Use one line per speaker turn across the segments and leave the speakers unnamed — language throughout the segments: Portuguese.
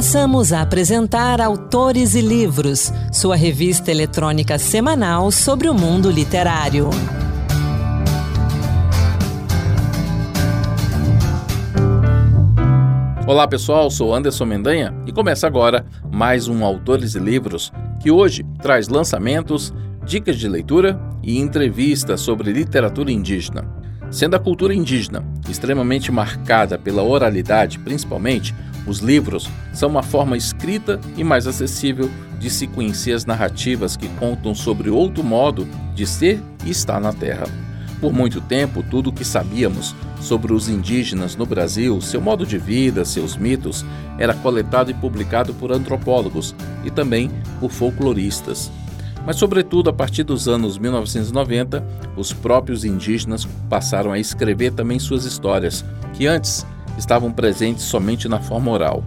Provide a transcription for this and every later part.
Passamos a apresentar Autores e Livros, sua revista eletrônica semanal sobre o mundo literário.
Olá pessoal, sou Anderson Mendanha e começa agora mais um Autores e Livros que hoje traz lançamentos, dicas de leitura e entrevistas sobre literatura indígena. Sendo a cultura indígena extremamente marcada pela oralidade, principalmente, os livros são uma forma escrita e mais acessível de se conhecer as narrativas que contam sobre outro modo de ser e estar na Terra. Por muito tempo, tudo o que sabíamos sobre os indígenas no Brasil, seu modo de vida, seus mitos, era coletado e publicado por antropólogos e também por folcloristas. Mas, sobretudo, a partir dos anos 1990, os próprios indígenas passaram a escrever também suas histórias, que antes estavam presentes somente na forma oral.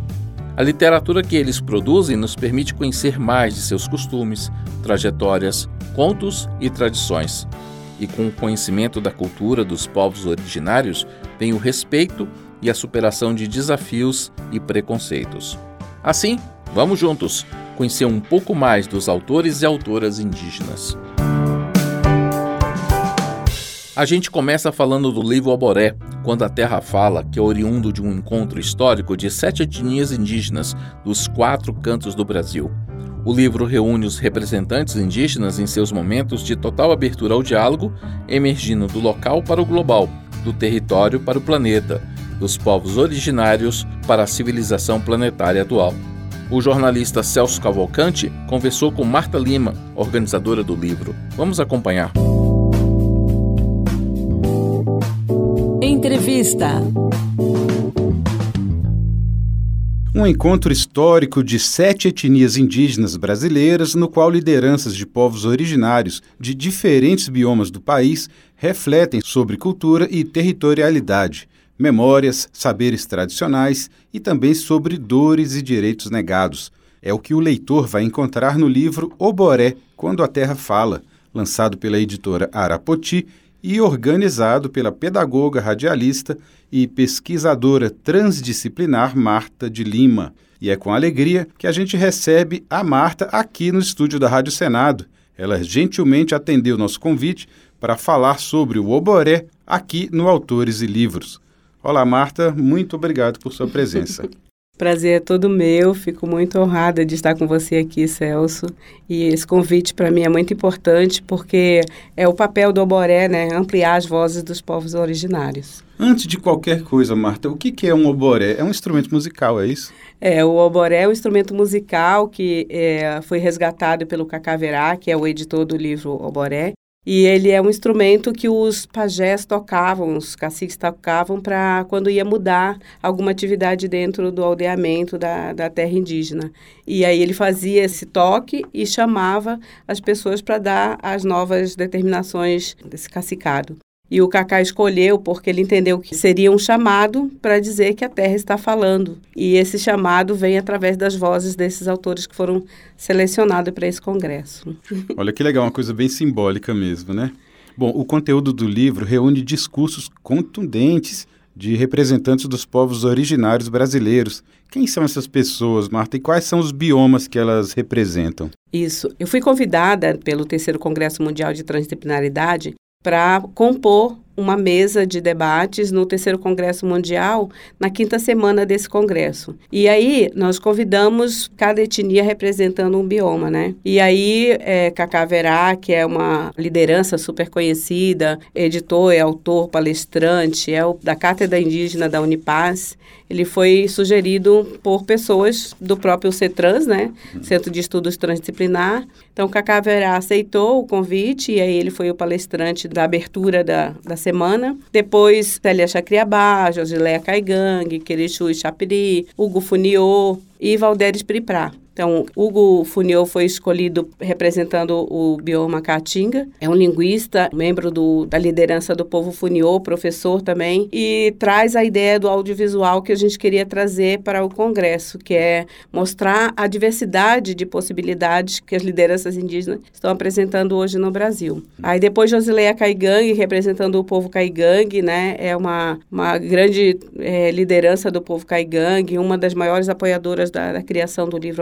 A literatura que eles produzem nos permite conhecer mais de seus costumes, trajetórias, contos e tradições. E com o conhecimento da cultura dos povos originários, vem o respeito e a superação de desafios e preconceitos. Assim, vamos juntos conhecer um pouco mais dos autores e autoras indígenas. A gente começa falando do livro Oboré, Quando a Terra Fala, que é oriundo de um encontro histórico de sete etnias indígenas dos quatro cantos do Brasil. O livro reúne os representantes indígenas em seus momentos de total abertura ao diálogo, emergindo do local para o global, do território para o planeta, dos povos originários para a civilização planetária atual. O jornalista Celso Cavalcante conversou com Marta Lima, organizadora do livro. Vamos acompanhar.
Entrevista.
Um encontro histórico de sete etnias indígenas brasileiras, no qual lideranças de povos originários de diferentes biomas do país refletem sobre cultura e territorialidade, memórias, saberes tradicionais e também sobre dores e direitos negados. É o que o leitor vai encontrar no livro Oboré, Quando a Terra Fala, lançado pela editora Arapoti e organizado pela pedagoga radialista e pesquisadora transdisciplinar Marta de Lima. E é com alegria que a gente recebe a Marta aqui no estúdio da Rádio Senado. Ela gentilmente atendeu nosso convite para falar sobre o Oboré aqui no Autores e Livros. Olá, Marta, muito obrigado por sua presença.
Prazer é todo meu, fico muito honrada de estar com você aqui, Celso. E esse convite para mim é muito importante porque é o papel do oboré, né? Ampliar as vozes dos povos originários.
Antes de qualquer coisa, Marta, o que é um oboré? É um instrumento musical, é isso?
É, o oboré é um instrumento musical que é, foi resgatado pelo Cacaverá, que é o editor do livro Oboré. E ele é um instrumento que os pajés tocavam, os caciques tocavam para quando ia mudar alguma atividade dentro do aldeamento da, da terra indígena. E aí ele fazia esse toque e chamava as pessoas para dar as novas determinações desse cacicado. E o Cacá escolheu porque ele entendeu que seria um chamado para dizer que a terra está falando. E esse chamado vem através das vozes desses autores que foram selecionados para esse congresso.
Olha que legal, uma coisa bem simbólica mesmo, né? Bom, o conteúdo do livro reúne discursos contundentes de representantes dos povos originários brasileiros. Quem são essas pessoas, Marta, e quais são os biomas que elas representam?
Isso. Eu fui convidada pelo terceiro Congresso Mundial de Transdisciplinaridade para compor uma mesa de debates no terceiro Congresso Mundial, na quinta semana desse congresso. E aí nós convidamos cada etnia representando um bioma, né? E aí é, Cacá Verá, que é uma liderança super conhecida, editor, é autor, palestrante, é o, da Cátedra Indígena da Unipaz, ele foi sugerido por pessoas do próprio CETRANS, né? Centro de Estudos Transdisciplinar. Então, Cacá Verá aceitou o convite e aí ele foi o palestrante da abertura da, da semana. Depois, Célia Chacriabá, Josileia Caigangue, Querechu Chapiri, Hugo Funiô e Valderes Priprá. Então, Hugo Funiô foi escolhido representando o bioma Caatinga. É um linguista, membro do, da liderança do povo Funiô, professor também, e traz a ideia do audiovisual que a gente queria trazer para o Congresso, que é mostrar a diversidade de possibilidades que as lideranças indígenas estão apresentando hoje no Brasil. Aí depois Josileia Caigangue, representando o povo Caigangue, né? É uma, uma grande é, liderança do povo Caigangue, uma das maiores apoiadoras da, da criação do livro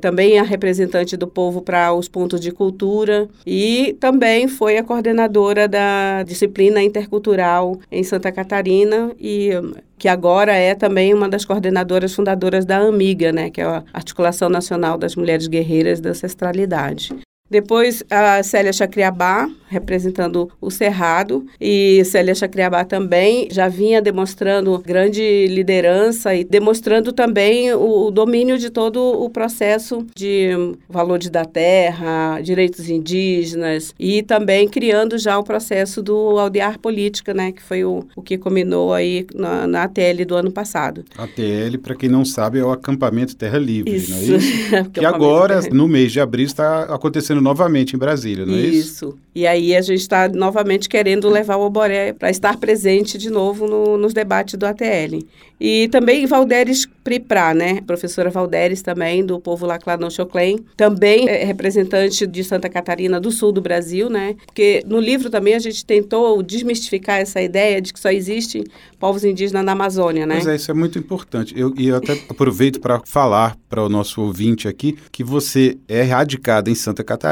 Também a representante do povo para os pontos de cultura e também foi a coordenadora da disciplina intercultural em Santa Catarina e que agora é também uma das coordenadoras fundadoras da AMIGA, né, que é a Articulação Nacional das Mulheres Guerreiras da Ancestralidade. Depois a Célia Chacriabá, representando o Cerrado, e Célia Chacriabá também já vinha demonstrando grande liderança e demonstrando também o, domínio de todo o processo de valores da terra, direitos indígenas e também criando já o processo do aldear política, né, que foi o, o que combinou aí na, na ATL do ano passado.
ATL, para quem não sabe, é o acampamento Terra Livre, isso. não é isso? que agora, no mês de abril, está acontecendo novamente em Brasília, não é isso?
Isso. E aí a gente está novamente querendo levar o Oboré para estar presente de novo no, nos debates do ATL. E também Valderes Priprá, né? professora Valderes também, do povo Laclanon Choclen, também é representante de Santa Catarina do sul do Brasil, né? Porque no livro também a gente tentou desmistificar essa ideia de que só existe povos indígenas na Amazônia, né?
Pois é, isso é muito importante. Eu, e eu até aproveito para falar para o nosso ouvinte aqui que você é radicada em Santa Catarina,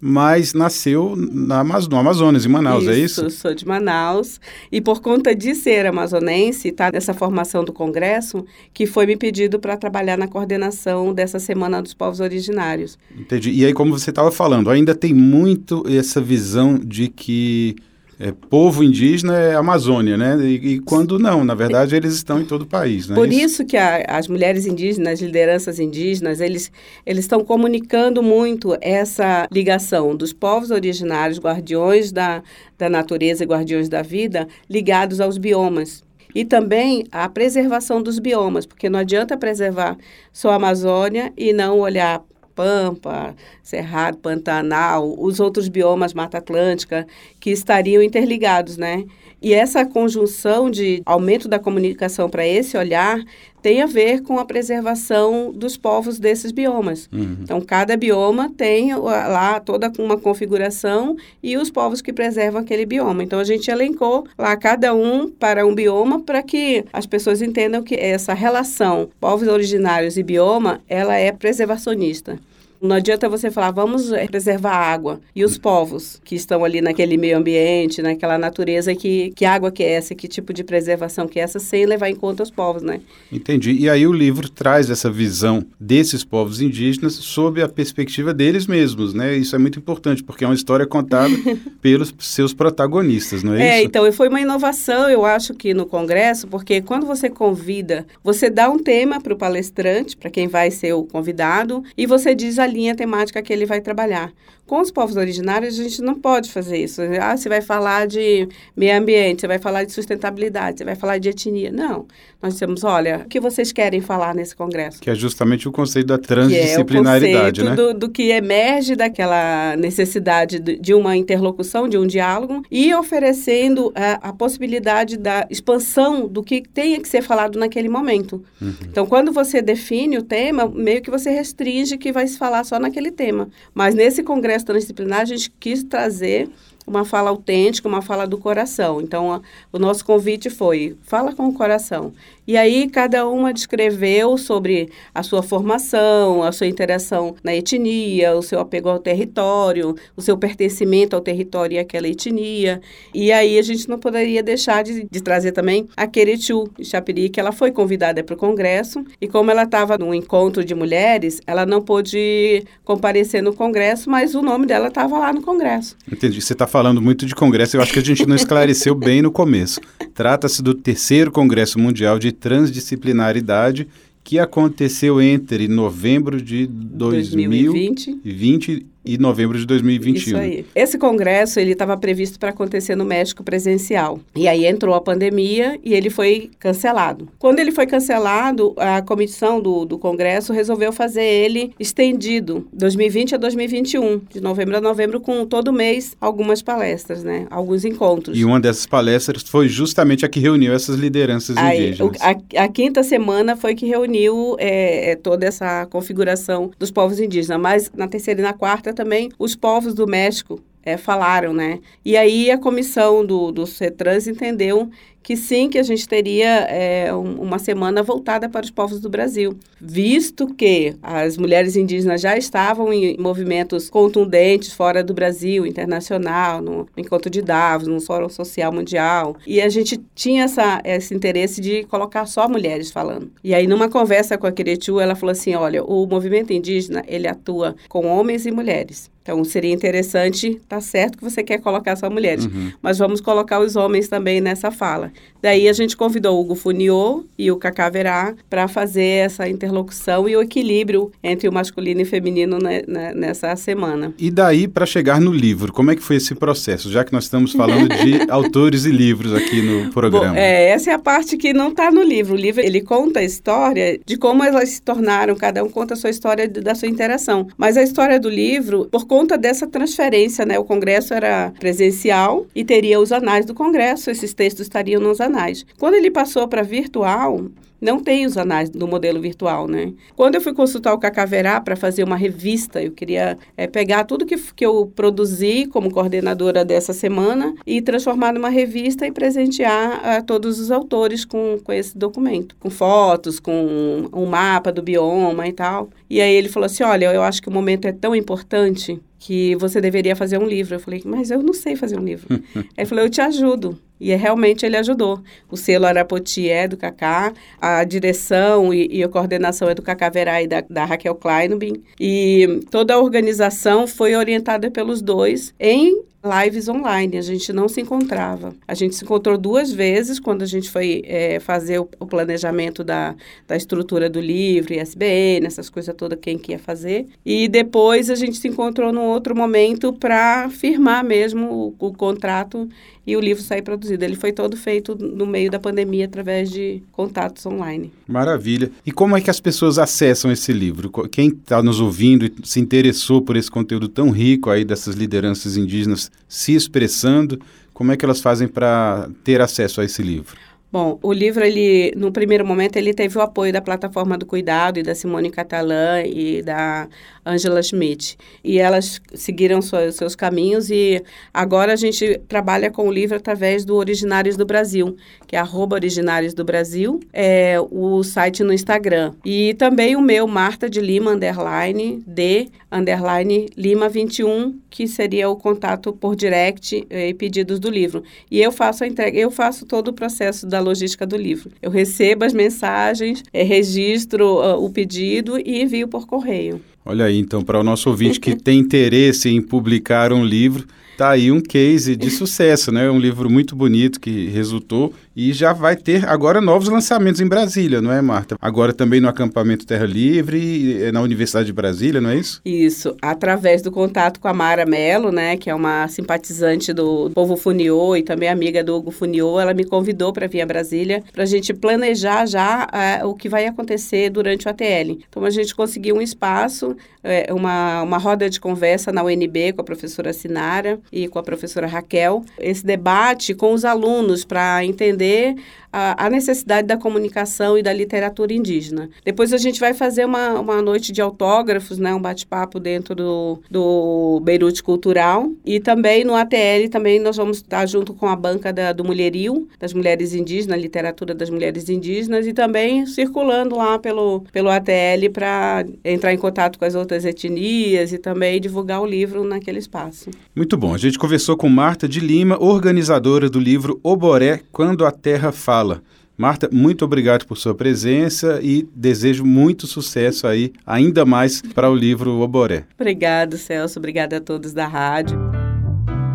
mas nasceu na, no Amazonas, em Manaus,
isso,
é isso?
Sou de Manaus. E por conta de ser amazonense, tá nessa formação do Congresso, que foi me pedido para trabalhar na coordenação dessa Semana dos Povos Originários.
Entendi. E aí, como você estava falando, ainda tem muito essa visão de que é, povo indígena é Amazônia, né? E, e, quando não, na verdade, eles estão em todo o país, né?
Por isso, que a, as mulheres indígenas, as lideranças indígenas, eles, eles estão comunicando muito essa ligação dos povos originários, guardiões da, da natureza e guardiões da vida, ligados aos biomas. E também a preservação dos biomas, porque não adianta preservar só a Amazônia e não olhar Pampa, Cerrado, Pantanal, os outros biomas Mata Atlântica, que estariam interligados, né? E essa conjunção de aumento da comunicação para esse olhar tem a ver com a preservação dos povos desses biomas. Uhum. Então, cada bioma tem lá toda uma configuração e os povos que preservam aquele bioma. Então, a gente elencou lá cada um para um bioma para que as pessoas entendam que essa relação povos originários e bioma, ela é preservacionista. Não adianta você falar, vamos preservar a água e os povos que estão ali naquele meio ambiente, naquela natureza, que, que água que é essa, que tipo de preservação que é essa, sem levar em conta os povos, né?
Entendi. E aí o livro traz essa visão desses povos indígenas sob a perspectiva deles mesmos, né? Isso é muito importante, porque é uma história contada pelos seus protagonistas, não é,
é
isso?
É, então, foi uma inovação, eu acho que no Congresso, porque quando você convida, você dá um tema para o palestrante, para quem vai ser o convidado, e você diz a linha temática que ele vai trabalhar. Com os povos originários, a gente não pode fazer isso. Ah, você vai falar de meio ambiente, você vai falar de sustentabilidade, você vai falar de etnia. Não. Nós dizemos, olha, o que vocês querem falar nesse congresso?
Que é justamente o conceito da transdisciplinaridade,
que é o né? Do, do que emerge daquela necessidade de uma interlocução, de um diálogo, e oferecendo a, a possibilidade da expansão do que tenha que ser falado naquele momento. Uhum. Então, quando você define o tema, meio que você restringe que vai se falar só naquele tema. Mas nesse congresso processo transdisciplinar, a gente quis trazer uma fala autêntica, uma fala do coração. Então, a, o nosso convite foi: fala com o coração. E aí cada uma descreveu sobre a sua formação, a sua interação na etnia, o seu apego ao território, o seu pertencimento ao território e àquela etnia. E aí a gente não poderia deixar de, de trazer também a Queretiu Chapiri, que ela foi convidada para o congresso e como ela estava num encontro de mulheres, ela não pôde comparecer no congresso, mas o nome dela estava lá no congresso.
Entendi. Você está falando muito de congresso, eu acho que a gente não esclareceu bem no começo. Trata-se do terceiro Congresso Mundial de transdisciplinaridade que aconteceu entre novembro de 2020, 2020 e novembro de 2021.
Isso aí. Esse congresso ele estava previsto para acontecer no México presencial. E aí entrou a pandemia e ele foi cancelado. Quando ele foi cancelado, a comissão do, do congresso resolveu fazer ele estendido, 2020 a 2021, de novembro a novembro, com todo mês algumas palestras, né? Alguns encontros.
E uma dessas palestras foi justamente a que reuniu essas lideranças
aí,
indígenas.
A, a, quinta semana foi que reuniu é, toda essa configuração dos povos indígenas, mas na terceira e na quarta também os povos do México é, falaram, né? E aí a comissão do, do CETRANS entendeu que sim, que a gente teria é, um, uma semana voltada para os povos do Brasil, visto que as mulheres indígenas já estavam em movimentos contundentes fora do Brasil, internacional, no, Encontro de Davos, no Fórum Social Mundial, e a gente tinha essa, esse interesse de colocar só mulheres falando. E aí, numa conversa com a Queretu, ela falou assim, olha, o movimento indígena, ele atua com homens e mulheres. Então, seria interessante, tá certo que você quer colocar só mulheres, uhum. mas vamos colocar os homens também nessa fala. Daí a gente convidou o Hugo Funiô e o Cacá Verá para fazer essa interlocução e o equilíbrio entre o masculino e feminino né, né, nessa semana.
E daí para chegar no livro, como é que foi esse processo? Já que nós estamos falando de autores e livros aqui no programa. Bom,
é, essa é a parte que não está no livro. O livro ele conta a história de como elas se tornaram, cada um conta a sua história da sua interação. Mas a história do livro, por conta dessa transferência, né? O congresso era presencial e teria os anais do congresso, esses textos estariam nos anais. Quando ele passou para virtual, não tem os anais do modelo virtual, né? Quando eu fui consultar o Cacaverá para fazer uma revista, eu queria é, pegar tudo que, que eu produzi como coordenadora dessa semana e transformar numa revista e presentear a todos os autores com, com esse documento, com fotos, com um mapa do bioma e tal. E aí ele falou assim, olha, eu acho que o momento é tão importante que você deveria fazer um livro. Eu falei, mas eu não sei fazer um livro. ele falou, eu te ajudo. E realmente ele ajudou. O selo Arapoti é do Cacá, a direção e, e a coordenação é do Cacá Verá e da, da Raquel Kleinobin. E toda a organização foi orientada pelos dois em lives online, a gente não se encontrava. A gente se encontrou duas vezes quando a gente foi é, fazer o, o, planejamento da, da estrutura do livro, ISBN, essas coisas todas, quem que ia fazer. E depois a gente se encontrou num outro momento para firmar mesmo o, o contrato e o livro sair produzido. Ele foi todo feito no meio da pandemia através de contatos online.
Maravilha. E como é que as pessoas acessam esse livro? Quem está nos ouvindo e se interessou por esse conteúdo tão rico aí dessas lideranças indígenas se expressando, como é que elas fazem para ter acesso a esse livro?
Bom, o livro, ele, no primeiro momento, ele teve o apoio da Plataforma do Cuidado e da Simone Catalã e da Angela Schmidt. E elas seguiram seus, caminhos e agora a gente trabalha com o livro através do Originários do Brasil, que é arroba Originários do Brasil, é o site no Instagram. E também o meu, Marta de Lima, underline, de, underline, Lima 21, que seria o contato por direct eh, e pedidos do livro. E eu faço a entrega, eu faço todo o processo da logística do livro. Eu recebo as mensagens, eh, registro uh, o pedido e envio por correio.
Olha aí, então, para o nosso ouvinte que tem interesse em publicar um livro, tá aí um case de sucesso, né? Um livro muito bonito que resultou e já vai ter agora novos lançamentos em Brasília, não é, Marta? Agora também no acampamento Terra Livre, eh, na Universidade de Brasília, não é isso?
Isso, através do contato com a Mara Mello, né, que é uma simpatizante do povo Funiô e também amiga do Hugo Funiô, ela me convidou para vir a Brasília para a gente planejar já é, o que vai acontecer durante o ATL. Então a gente conseguiu um espaço, é, uma, uma roda de conversa na UNB com a professora Sinara e com a professora Raquel, esse debate com os alunos para entender entender a, a, necessidade da comunicação e da literatura indígena. Depois a gente vai fazer uma, uma noite de autógrafos, né, um bate-papo dentro do, do Beirute Cultural. E também no ATL, também nós vamos estar junto com a banca da, do Mulherio, das mulheres indígenas, literatura das mulheres indígenas, e também circulando lá pelo, pelo ATL para entrar em contato com as outras etnias e também divulgar o livro naquele espaço.
Muito bom. A gente conversou com Marta de Lima, organizadora do livro Oboré, Quando a Terra Fala. Marta, muito obrigado por sua presença e desejo muito sucesso aí, ainda mais para o livro Oboré.
Obrigado, Celso. Obrigada a todos da rádio.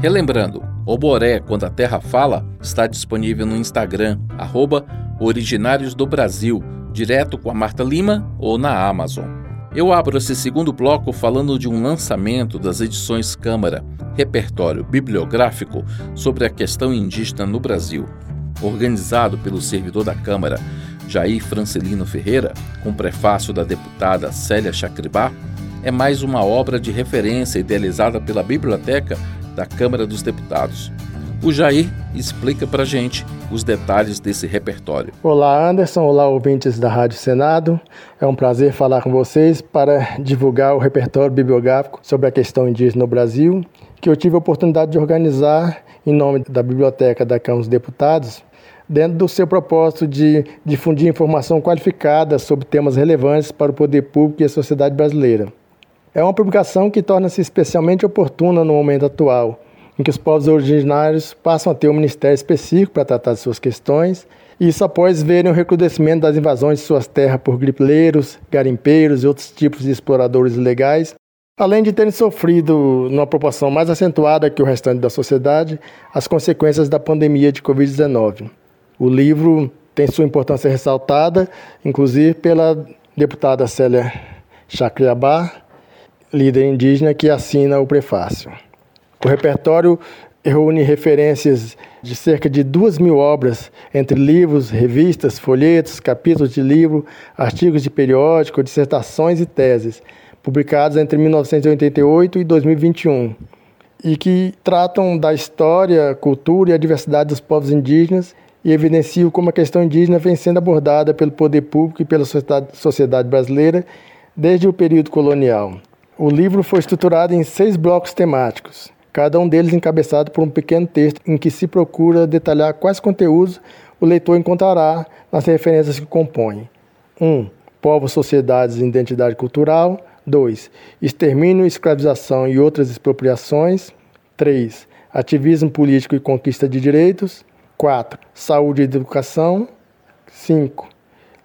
Relembrando, Oboré, Quando a Terra Fala, está disponível no Instagram, arroba Originários do Brasil, direto com a Marta Lima ou na Amazon. Eu abro esse segundo bloco falando de um lançamento das edições Câmara, repertório bibliográfico sobre a questão indígena no Brasil, organizado pelo servidor da Câmara, Jair Francelino Ferreira, com prefácio da deputada Célia Chacribá, é mais uma obra de referência idealizada pela Biblioteca da Câmara dos Deputados. O Jair explica para gente os detalhes desse repertório.
Olá, Anderson. Olá, ouvintes da Rádio Senado. É um prazer falar com vocês para divulgar o repertório bibliográfico sobre a questão indígena no Brasil, que eu tive a oportunidade de organizar em nome da Biblioteca da Câmara dos Deputados, dentro do seu propósito de difundir informação qualificada sobre temas relevantes para o poder público e a sociedade brasileira. É uma publicação que torna-se especialmente oportuna no momento atual, em que os povos originários passam a ter um ministério específico para tratar de suas questões, e isso após verem o recrudescimento das invasões de suas terras por gripeleiros, garimpeiros e outros tipos de exploradores ilegais, além de terem sofrido, numa proporção mais acentuada que o restante da sociedade, as consequências da pandemia de Covid-19. O livro tem sua importância ressaltada, inclusive pela deputada Célia Chacriabá, líder indígena, que assina o prefácio. O repertório reúne referências de cerca de duas mil obras, entre livros, revistas, folhetos, capítulos de livro, artigos de periódico, dissertações e teses, publicados entre 1988 e 2021, e que tratam da história, cultura e a diversidade dos povos indígenas e evidenciam como a questão indígena vem sendo abordada pelo poder público e pela sociedade brasileira desde o período colonial. O livro foi estruturado em seis blocos temáticos, cada um deles encabeçado por um pequeno texto em que se procura detalhar quais conteúdos o leitor encontrará nas referências que compõem. 1. Um, povos, sociedades e identidade cultural. 2. Extermínio, escravização e outras expropriações. 3. Ativismo político e conquista de direitos. 4. Saúde e educação. 5.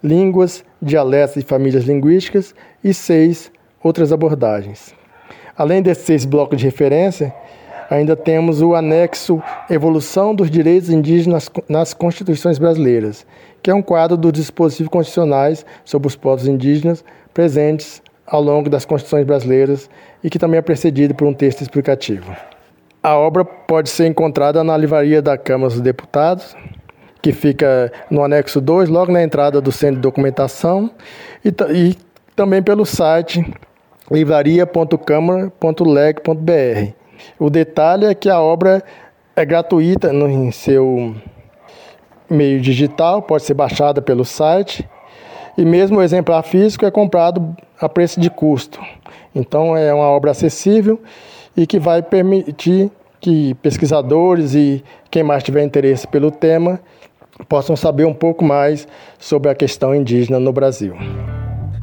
Línguas, dialetos e famílias linguísticas. E 6. Outras abordagens. Além desses seis blocos de referência, ainda temos o anexo Evolução dos Direitos Indígenas nas Constituições Brasileiras, que é um quadro dos dispositivos constitucionais sobre os povos indígenas presentes ao longo das Constituições brasileiras e que também é precedido por um texto explicativo. A obra pode ser encontrada na livraria da Câmara dos Deputados, que fica no anexo 2, logo na entrada do Centro de Documentação, e, e também pelo site livraria.câmara.leg.br. O detalhe é que a obra é gratuita no, em seu meio digital, pode ser baixada pelo site, e mesmo o exemplar físico é comprado a preço de custo. Então é uma obra acessível e que vai permitir que pesquisadores e quem mais tiver interesse pelo tema possam saber um pouco mais sobre a questão indígena no Brasil.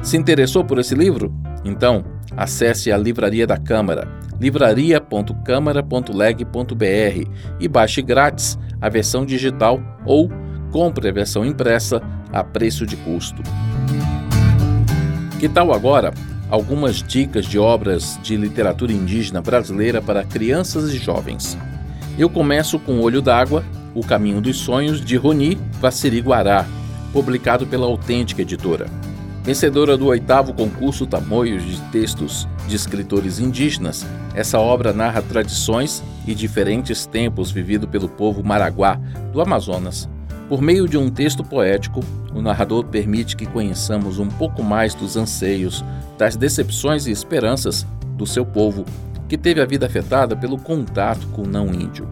Se interessou por esse livro? Então, acesse a Livraria da Câmara, livraria.câmara.leg.br e baixe grátis a versão digital ou compre a versão impressa a preço de custo. Que tal agora algumas dicas de obras de literatura indígena brasileira para crianças e jovens? Eu começo com Olho d'Água, O Caminho dos Sonhos, de Roni Guará, publicado pela Autêntica Editora. Vencedora do oitavo concurso Tamoios de Textos de Escritores Indígenas, essa obra narra tradições e diferentes tempos vividos pelo povo maraguá do Amazonas. Por meio de um texto poético, o narrador permite que conheçamos um pouco mais dos anseios, das decepções e esperanças do seu povo, que teve a vida afetada pelo contato com o não índio.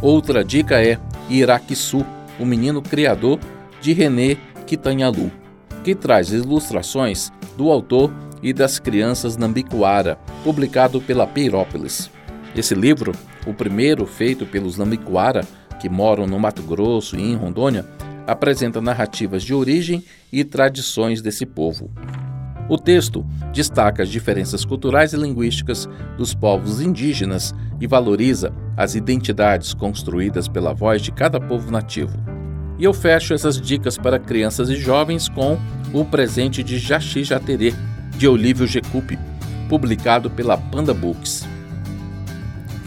Outra dica é Iraquiçu, o menino criador de René Quitanhalu que traz ilustrações do autor e das crianças Nambiquara, publicado pela Peirópolis. Esse livro, o primeiro feito pelos Nambiquara, que moram no Mato Grosso e em Rondônia, apresenta narrativas de origem e tradições desse povo. O texto destaca as diferenças culturais e linguísticas dos povos indígenas e valoriza as identidades construídas pela voz de cada povo nativo. E eu fecho essas dicas para crianças e jovens com o presente de Jaxi Jaterê, de Olívio Jecupi, publicado pela Panda Books.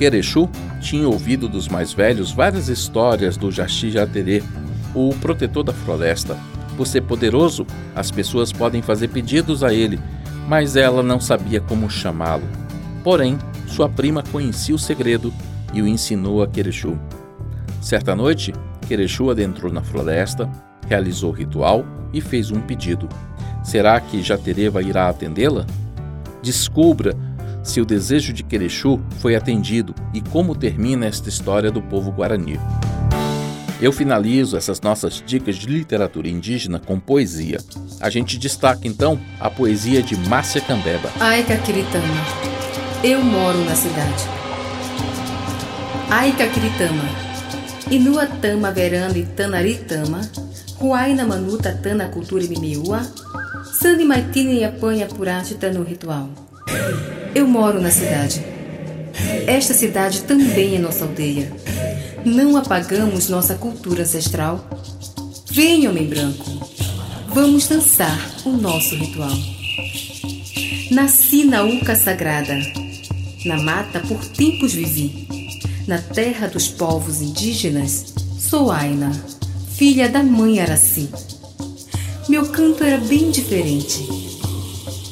Querechu tinha ouvido dos mais velhos várias histórias do Jaxi Jaterê, o protetor da floresta. Por ser poderoso, as pessoas podem fazer pedidos a ele, mas ela não sabia como chamá-lo. Porém, sua prima conhecia o segredo e o ensinou a Querechu. Certa noite, Querechu adentrou na floresta, realizou o ritual e fez um pedido. Será que Jatereva irá atendê-la? Descubra se o desejo de Querechu foi atendido e como termina esta história do povo guarani. Eu finalizo essas nossas dicas de literatura indígena com poesia. A gente destaca então a poesia de Márcia Cambeba.
Ai, Caquiritama, eu moro na cidade. Ai, Caquiritama, Inua Tama Veranda e Tanaritama, Huaina Manuta Tana Cultura Mimiua, Sandi Maitini Apanha Purátita no ritual. Eu moro na cidade. Esta cidade também é nossa aldeia não apagamos nossa cultura ancestral? Vem, homem branco, vamos dançar o nosso ritual. Nasci na Uca Sagrada, na mata por tempos vivi, na terra dos povos indígenas, sou Aina, filha da mãe Araci. Meu canto era bem diferente.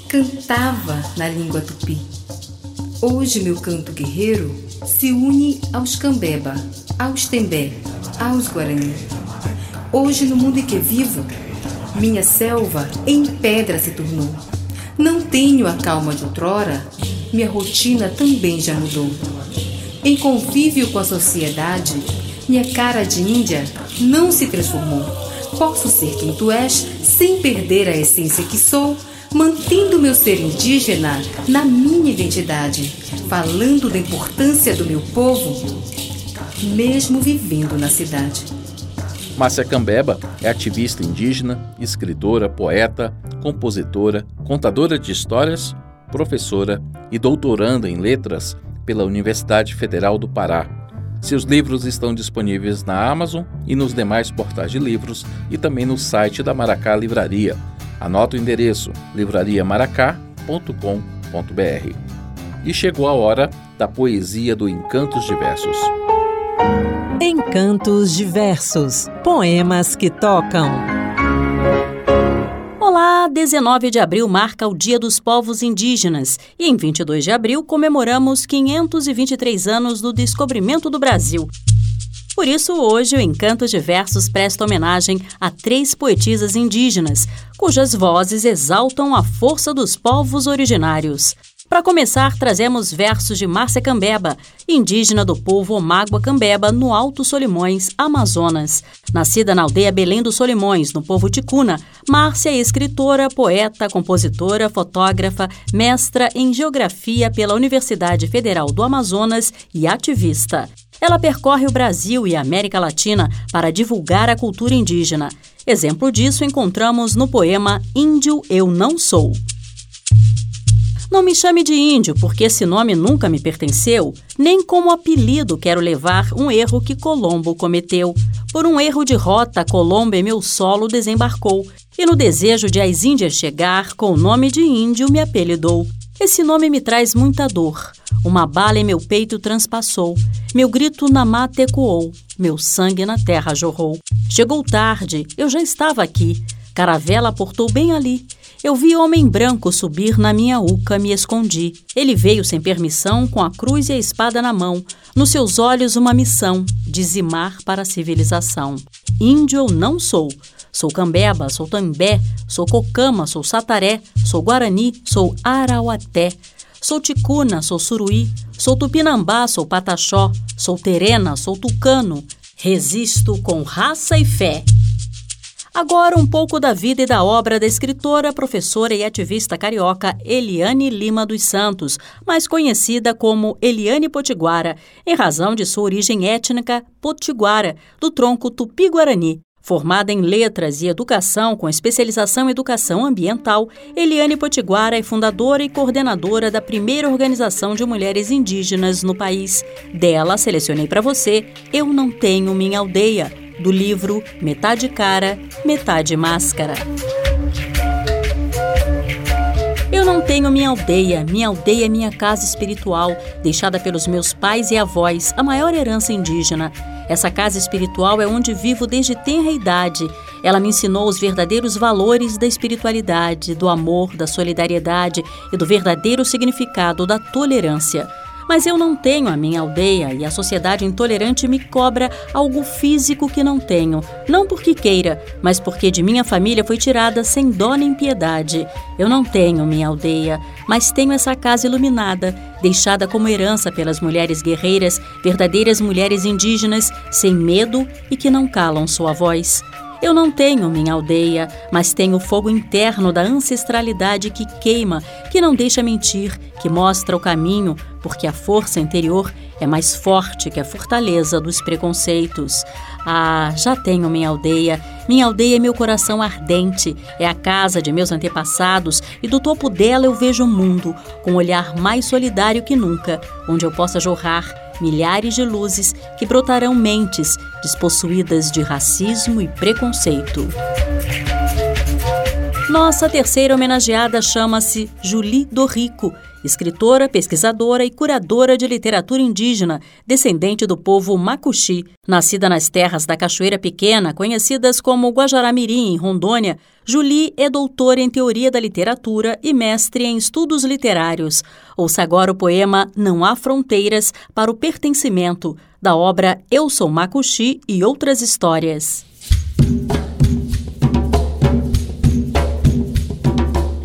Cantava na língua tupi. Hoje meu canto guerreiro se une aos cambeba, aos Tembé, aos Guarani. Hoje, no mundo em que vivo, minha selva em pedra se tornou. Não tenho a calma de outrora, minha rotina também já mudou. Em convívio com a sociedade, minha cara de índia não se transformou. Posso ser quem tu és, sem perder a essência que sou, mantendo meu ser indígena na minha identidade, falando da importância do meu povo mesmo vivendo na cidade.
Márcia Cambeba é ativista indígena, escritora, poeta, compositora, contadora de histórias, professora e doutoranda em letras pela Universidade Federal do Pará. Seus livros estão disponíveis na Amazon e nos demais portais de livros e também no site da Maracá Livraria. Anota o endereço livrariamaracá.com.br. E chegou a hora da poesia do Encantos Diversos.
Encantos diversos, poemas que tocam.
Olá, 19 de abril marca o Dia dos Povos Indígenas e em 22 de abril comemoramos 523 anos do descobrimento do Brasil. Por isso, hoje o Encantos Diversos presta homenagem a três poetisas indígenas, cujas vozes exaltam a força dos povos originários. Para começar, trazemos versos de Márcia Cambeba, indígena do povo Omágua Cambeba, no Alto Solimões, Amazonas. Nascida na aldeia Belém dos Solimões, no povo Ticuna, Márcia é escritora, poeta, compositora, fotógrafa, mestra em geografia pela Universidade Federal do Amazonas e ativista. Ela percorre o Brasil e a América Latina para divulgar a cultura indígena. Exemplo disso encontramos no poema Índio Eu Não Sou. Não me chame de índio, porque esse nome nunca me pertenceu, nem como apelido quero levar um erro que Colombo cometeu. Por um erro de rota, Colombo em meu solo desembarcou, e no desejo de as Índias chegar, com o nome de índio me apelidou. Esse nome me traz muita dor. Uma bala em meu peito transpassou, meu grito na mata ecoou, meu sangue na terra jorrou. Chegou tarde, eu já estava aqui. Caravela portou bem ali. Eu vi homem branco subir na minha uca, me escondi. Ele veio sem permissão, com a cruz e a espada na mão. Nos seus olhos, uma missão: dizimar para a civilização. Índio eu não sou. Sou cambeba, sou també, sou cocama, sou sataré, sou guarani, sou arauaté. Sou ticuna, sou suruí, sou tupinambá, sou pataxó, sou terena, sou tucano. Resisto com raça e fé. Agora, um pouco da vida e da obra da escritora, professora e ativista carioca Eliane Lima dos Santos, mais conhecida como Eliane Potiguara, em razão de sua origem étnica potiguara, do tronco tupi-guarani. Formada em Letras e Educação, com especialização em Educação Ambiental, Eliane Potiguara é fundadora e coordenadora da primeira organização de mulheres indígenas no país. Dela, selecionei para você Eu Não Tenho Minha Aldeia, do livro Metade Cara, Metade Máscara. Eu não tenho minha aldeia, minha aldeia é minha casa espiritual, deixada pelos meus pais e avós, a maior herança indígena. Essa casa espiritual é onde vivo desde tenra idade. Ela me ensinou os verdadeiros valores da espiritualidade, do amor, da solidariedade e do verdadeiro significado da tolerância. Mas eu não tenho a minha aldeia e a sociedade intolerante me cobra algo físico que não tenho. Não porque queira, mas porque de minha família foi tirada sem dó nem piedade. Eu não tenho minha aldeia, mas tenho essa casa iluminada, deixada como herança pelas mulheres guerreiras, verdadeiras mulheres indígenas, sem medo e que não calam sua voz. Eu não tenho minha aldeia, mas tenho o fogo interno da ancestralidade que queima, que não deixa mentir, que mostra o caminho, porque a força interior é mais forte que a fortaleza dos preconceitos. Ah, já tenho minha aldeia. Minha aldeia é meu coração ardente, é a casa de meus antepassados e do topo dela eu vejo o mundo com um olhar mais solidário que nunca, onde eu possa jorrar milhares de luzes que brotarão mentes despossuídas de racismo e preconceito. Nossa terceira homenageada chama-se Julie Dorico, escritora, pesquisadora e curadora de literatura indígena, descendente do povo Macuxi. Nascida nas terras da Cachoeira Pequena, conhecidas como Guajaramirim, em Rondônia, Julie é doutora em teoria da literatura e mestre em estudos literários. Ouça agora o poema Não Há Fronteiras para o Pertencimento, da obra Eu Sou Macuxi e Outras Histórias.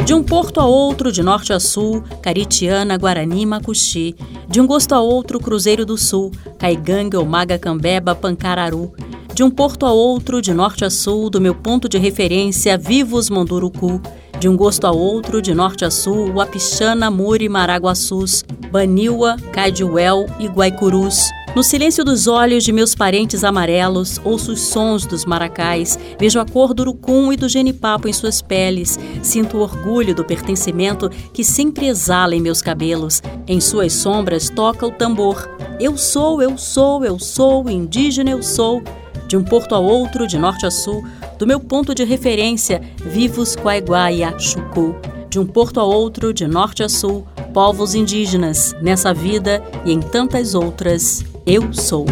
De um porto a outro, de norte a sul, Caritiana, Guarani, Macuxi. De um gosto a outro, Cruzeiro do Sul, Caiganga, Omaga, Cambeba, Pancararu. De um porto a outro, de norte a sul, do meu ponto de referência, Vivos Mandurucu. De um gosto a outro, de norte a sul, Uapixana, Muri, Maraguaçus, Baniwa, Cadiuel e Guaicurus. No silêncio dos olhos de meus parentes amarelos, ouço os sons dos maracais, vejo a cor do urucum e do genipapo em suas peles, sinto o orgulho do pertencimento que sempre exala em meus cabelos. Em suas sombras toca o tambor. Eu sou, eu sou, eu sou, indígena eu sou. De um porto a outro, de norte a sul, do meu ponto de referência, vivos Quaiguá e Achucu. De um porto a outro, de norte a sul, povos indígenas, nessa vida e em tantas outras, eu Sou.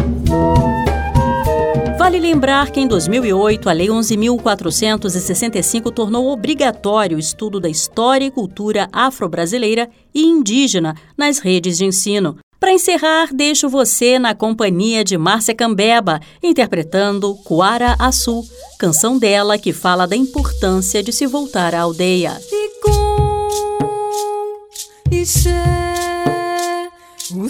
Vale lembrar que em 2008 a Lei 11.465 tornou obrigatório o estudo da história e cultura afro-brasileira e indígena nas redes de ensino. Para encerrar, deixo você na companhia de Márcia Cambeba, interpretando Coara Açu, canção dela que fala da importância de se voltar à aldeia. o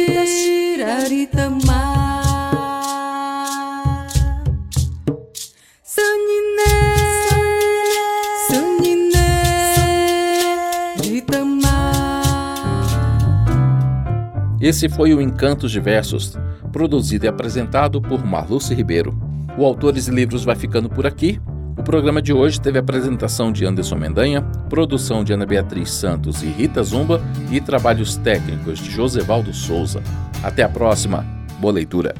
Esse foi o Encantos de Versos, produzido e apresentado por Marluce Ribeiro. O Autores e Livros vai ficando por aqui. O programa de hoje teve a apresentação de Anderson Mendanha, produção de Ana Beatriz Santos e Rita Zumba e trabalhos técnicos de Josevaldo Souza. Até a próxima. Boa leitura.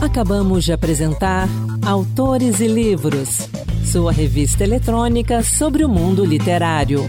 Acabamos de apresentar Autores e Livros, sua revista eletrônica sobre o mundo literário.